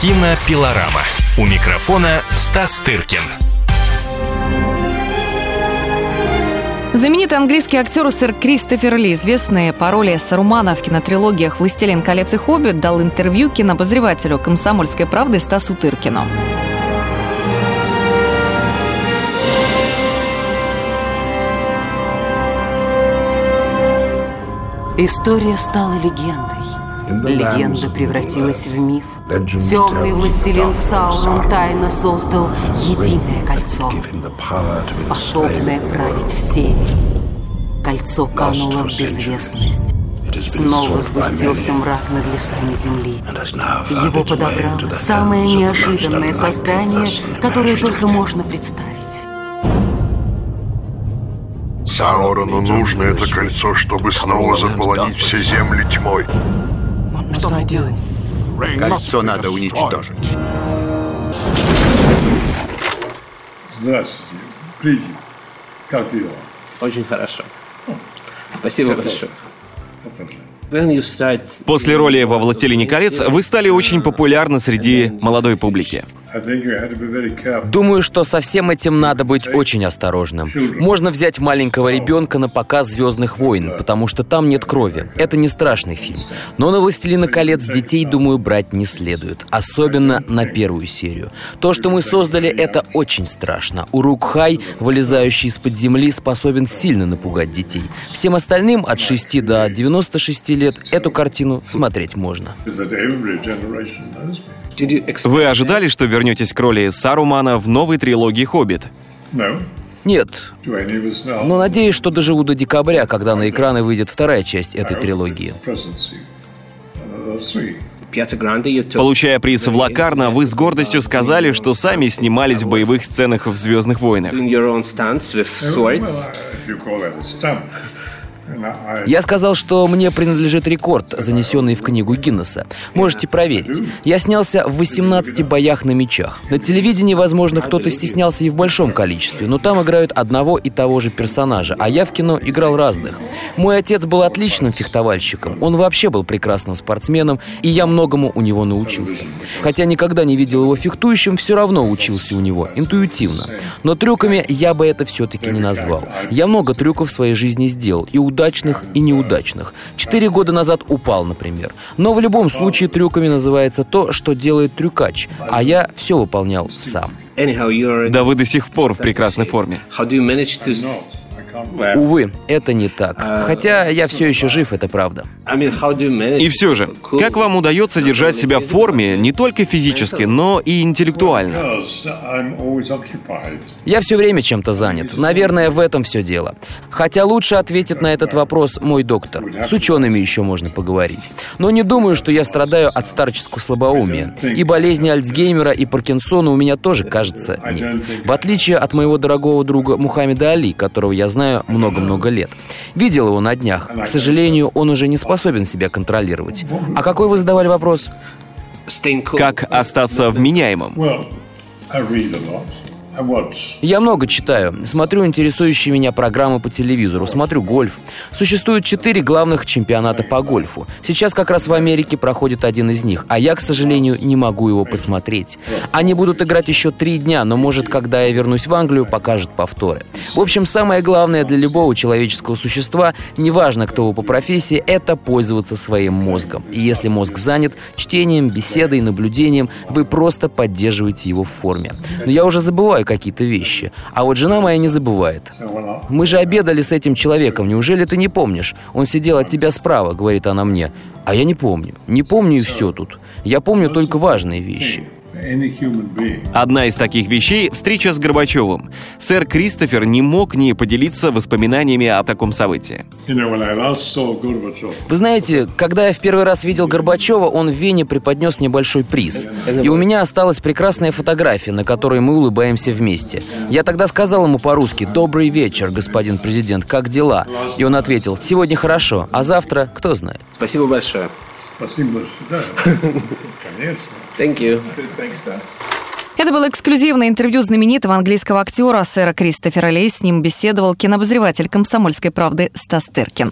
Кинопилорама. У микрофона Стас Тыркин. Знаменитый английский актер сэр Кристофер Ли, известный по роли Сарумана в кинотрилогиях «Властелин колец» и «Хоббит», дал интервью кинообозревателю «Комсомольской правды» Стасу Тыркину. История стала легендой. Легенда превратилась в миф. Темный властелин Саурон тайно создал единое кольцо, способное править всеми. Кольцо кануло в безвестность. Снова сгустился мрак над лесами земли. Его подобрало самое неожиданное создание, которое только можно представить. Саурону нужно это кольцо, чтобы снова заполонить все земли тьмой. Что мне делать? Кольцо надо уничтожить. Здравствуйте. Привет. Как дела? Очень хорошо. Спасибо большое. Это. После роли во «Властелине колец» вы стали очень популярны среди молодой публики. Думаю, что со всем этим надо быть очень осторожным. Можно взять маленького ребенка на показ «Звездных войн», потому что там нет крови. Это не страшный фильм. Но на «Властелина колец» детей, думаю, брать не следует. Особенно на первую серию. То, что мы создали, это очень страшно. Урук-хай, вылезающий из-под земли, способен сильно напугать детей. Всем остальным от 6 до 96 лет эту картину смотреть можно. Вы ожидали, что вернетесь к роли Сарумана в новой трилогии «Хоббит»? No. Нет, но надеюсь, что доживу до декабря, когда на экраны выйдет вторая часть этой трилогии. Uh, Получая приз в Лакарно, вы с гордостью сказали, что сами снимались в боевых сценах в «Звездных войнах». Я сказал, что мне принадлежит рекорд, занесенный в книгу Гиннесса. Можете проверить. Я снялся в 18 боях на мечах. На телевидении, возможно, кто-то стеснялся и в большом количестве, но там играют одного и того же персонажа, а я в кино играл разных. Мой отец был отличным фехтовальщиком, он вообще был прекрасным спортсменом, и я многому у него научился. Хотя никогда не видел его фехтующим, все равно учился у него, интуитивно. Но трюками я бы это все-таки не назвал. Я много трюков в своей жизни сделал, и удачных, и неудачных. Четыре года назад упал, например. Но в любом случае трюками называется то, что делает трюкач, а я все выполнял сам. Да вы до сих пор в прекрасной форме. Увы, это не так. Хотя я все еще жив, это правда. И все же, как вам удается держать себя в форме не только физически, но и интеллектуально? Я все время чем-то занят. Наверное, в этом все дело. Хотя лучше ответит на этот вопрос мой доктор. С учеными еще можно поговорить. Но не думаю, что я страдаю от старческого слабоумия. И болезни Альцгеймера и Паркинсона у меня тоже, кажется, нет. В отличие от моего дорогого друга Мухаммеда Али, которого я знаю много-много лет. Видел его на днях. К сожалению, он уже не способен себя контролировать. А какой вы задавали вопрос? Как остаться вменяемым? Я много читаю, смотрю интересующие меня программы по телевизору, смотрю гольф. Существует четыре главных чемпионата по гольфу. Сейчас как раз в Америке проходит один из них, а я, к сожалению, не могу его посмотреть. Они будут играть еще три дня, но, может, когда я вернусь в Англию, покажут повторы. В общем, самое главное для любого человеческого существа, неважно, кто вы по профессии, это пользоваться своим мозгом. И если мозг занят чтением, беседой, наблюдением, вы просто поддерживаете его в форме. Но я уже забываю какие-то вещи, а вот жена моя не забывает. Мы же обедали с этим человеком, неужели ты не помнишь? Он сидел от тебя справа, говорит она мне. А я не помню. Не помню и все тут. Я помню только важные вещи. Одна из таких вещей — встреча с Горбачевым. Сэр Кристофер не мог не поделиться воспоминаниями о таком событии. Вы знаете, когда я в первый раз видел Горбачева, он в Вене преподнес мне большой приз. И у меня осталась прекрасная фотография, на которой мы улыбаемся вместе. Я тогда сказал ему по-русски «Добрый вечер, господин президент, как дела?» И он ответил «Сегодня хорошо, а завтра кто знает». Спасибо большое. спасибо, да. Конечно. Thank you. Thanks. Это было эксклюзивное интервью знаменитого английского актера сэра Кристофера Ли. С ним беседовал кинообозреватель «Комсомольской правды» Стас Теркин.